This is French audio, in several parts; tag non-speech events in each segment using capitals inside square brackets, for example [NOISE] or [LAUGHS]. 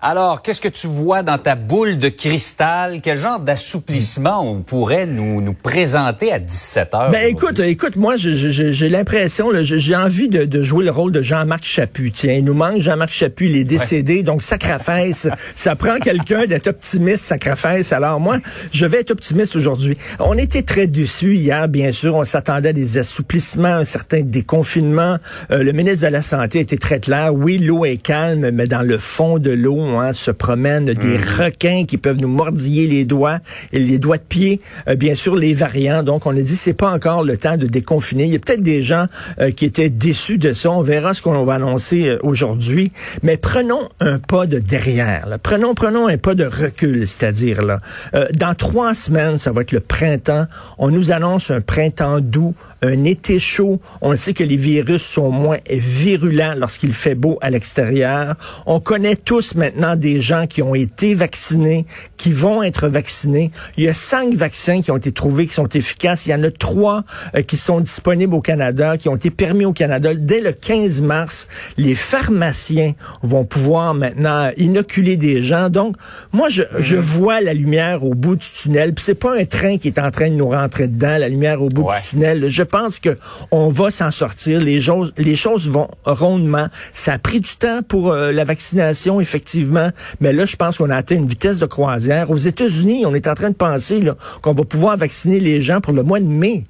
Alors, qu'est-ce que tu vois dans ta boule de cristal? Quel genre d'assouplissement on pourrait nous, nous présenter à 17 heures? Ben écoute, écoute, moi j'ai l'impression, j'ai envie de, de, jouer le rôle de Jean-Marc Chaput. Tiens, il nous manque Jean-Marc Chaput, il est décédé, donc sacrifice, [LAUGHS] ça prend quelqu'un d'être optimiste, sacrifice. Alors moi, je vais être optimiste aujourd'hui. On était très déçus hier, bien sûr, on s'attendait à des assouplissements, un certain déconfinement. Euh, le ministre de la Santé était très clair. Oui, l'eau est calme, mais dans le fond de l'eau, Hein, se promènent des mhm. requins qui peuvent nous mordiller les doigts et les doigts de pied. Euh, bien sûr, les variants. Donc, on a dit c'est pas encore le temps de déconfiner. Il y a peut-être des gens euh, qui étaient déçus de ça. On verra ce qu'on va annoncer euh, aujourd'hui. Mais prenons un pas de derrière. Prenons, prenons un pas de recul, c'est-à-dire là. dans trois semaines, ça va être le printemps. On nous annonce un printemps doux, un été chaud. On sait que les virus sont moins virulents lorsqu'il fait beau à l'extérieur. On connaît tous maintenant des gens qui ont été vaccinés, qui vont être vaccinés. Il y a cinq vaccins qui ont été trouvés, qui sont efficaces. Il y en a trois euh, qui sont disponibles au Canada, qui ont été permis au Canada. Dès le 15 mars, les pharmaciens vont pouvoir maintenant inoculer des gens. Donc, moi, je, je mhm. vois la lumière au bout du tunnel. Puis c'est pas un train qui est en train de nous rentrer dedans, la lumière au bout du tunnel. Je pense que on va s'en sortir. Les choses, les choses vont rondement. Ça a pris du temps pour euh, la vaccination, effectivement, mais là, je pense qu'on a atteint une vitesse de croisière. Aux États-Unis, on est en train de penser qu'on va pouvoir vacciner les gens pour le mois de mai.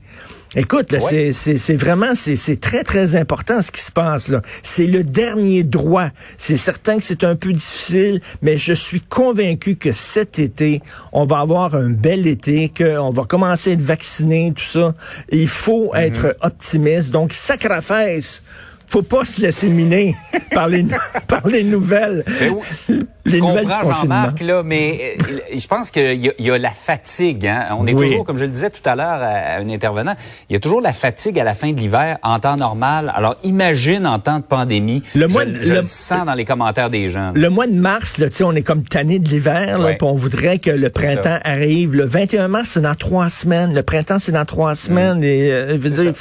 Écoute, c'est vraiment, c'est très, très important ce qui se passe là. C'est le dernier droit. C'est certain que c'est un peu difficile, mais je suis convaincu que cet été, on va avoir un bel été, qu'on va commencer à être vacciné, tout ça. Il faut mm-hmm. être optimiste. Donc, sacrifice faut pas se laisser miner par les, [LAUGHS] par les nouvelles. Nouvelles du Jean-Marc, là, mais euh, je pense qu'il y, y, a la fatigue. Hein? On est toujours, comme je le disais tout à l'heure à, un intervenant, il y a toujours la fatigue à la fin de l'hiver en temps normal. Alors, imagine en temps de pandémie. Le mois, je, le, sens dans les commentaires des gens. Le mois de mars, là, on est comme tanné de l'hiver, ouais. on voudrait que le printemps arrive. Le 21 mars, c'est dans trois semaines. Le printemps, c'est dans trois semaines. Et, euh, dire,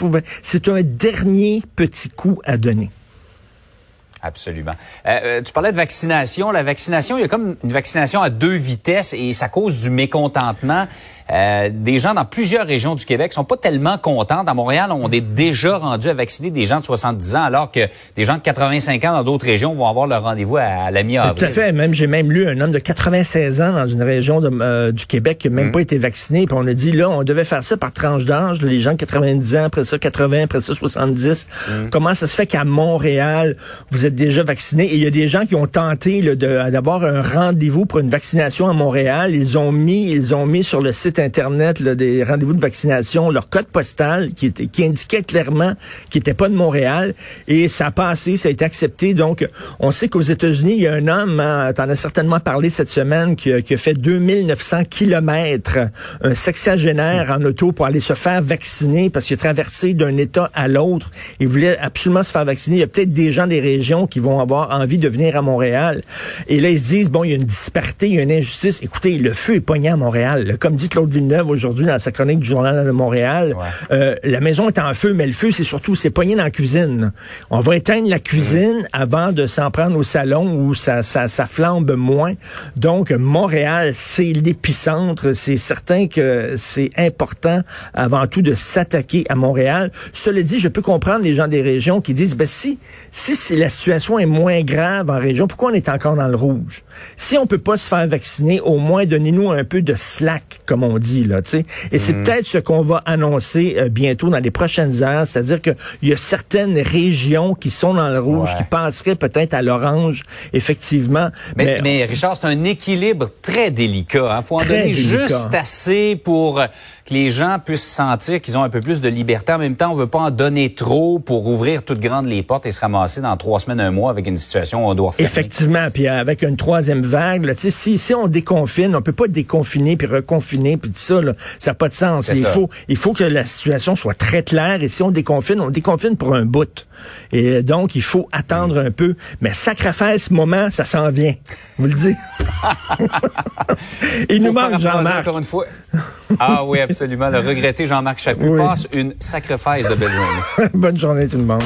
c'est un dernier petit coup à donner. Absolument. Euh, euh, tu parlais de vaccination. La vaccination, il y a comme une vaccination à deux vitesses et ça cause du mécontentement. Euh, des gens dans plusieurs régions du Québec sont pas tellement contents. À Montréal, on est déjà rendu à vacciner des gens de 70 ans, alors que des gens de 85 ans dans d'autres régions vont avoir leur rendez-vous à, la mi-avril. Tout à fait. Même j'ai même lu un homme de 96 ans dans une région de, euh, du Québec qui n'a même mm. pas été vacciné. Puis on a dit là, on devait faire ça par tranche d'âge. Les gens de 90 ans, après ça 80, après ça 70. Mm. Comment ça se fait qu'à Montréal, vous êtes déjà vacciné? Et il y a des gens qui ont tenté d'avoir un rendez-vous pour une vaccination à Montréal. Ils ont mis, ils ont mis sur le site Internet des rendez-vous de vaccination, leur code postal qui, était, qui indiquait clairement qu'ils n'étaient pas de Montréal. Et ça a passé, ça a été accepté. Donc, on sait qu'aux États-Unis, il y a un homme, hein, tu en as certainement parlé cette semaine, qui, qui a fait 2900 kilomètres, un sexagénaire en auto pour aller se faire vacciner parce qu'il a traversé d'un État à l'autre. Il voulait absolument se faire vacciner. Il y a peut-être des gens des régions qui vont avoir envie de venir à Montréal. Et là, ils se disent, bon, il y a une disparité, il y a une injustice. Écoutez, le feu est pogné à Montréal. Comme dit Claude Villeneuve aujourd'hui dans sa chronique du Journal de Montréal. Euh, la maison est en feu, mais le feu, c'est surtout, c'est poigné dans la cuisine. On va éteindre la cuisine avant de s'en prendre au salon où ça, ça, ça flambe moins. Donc, Montréal, c'est l'épicentre. C'est certain que c'est important avant tout de s'attaquer à Montréal. Cela dit, je peux comprendre les gens des régions qui disent, ben si, si, si la situation est moins grave en région, pourquoi on est encore dans le rouge? Si on peut pas se faire vacciner, au moins donnez-nous un peu de slack, comme on dit là, tu sais. Et c'est mm. peut-être ce qu'on va annoncer euh, bientôt dans les prochaines heures, c'est-à-dire qu'il y a certaines régions qui sont dans le rouge, qui passeraient peut-être à l'orange, effectivement. Mais, mais, Richard, c'est un équilibre très délicat. Il hein. faut en donner juste assez pour que les gens puissent sentir qu'ils ont un peu plus de liberté. En même temps, on veut pas en donner trop pour ouvrir toutes grandes les portes et se ramasser dans trois semaines, un mois avec une situation où on doit fermer. Effectivement, puis avec une troisième vague, là, si, si on déconfine, on peut pas déconfiner puis reconfiner puis tout ça, là, ça n'a pas de sens. Il faut, il faut que la situation soit très claire. Et si on déconfine, on déconfine pour un bout. Et donc, il faut attendre un peu. Mais sacrifice, moment, ça s'en vient. Vous le dites. [LAUGHS] il nous manque Jean-Marc. Encore une fois. Ah oui, absolument. Le regretté Jean-Marc Chaput passe une sacrifice de belle journée. [LAUGHS] Bonne journée tout le monde.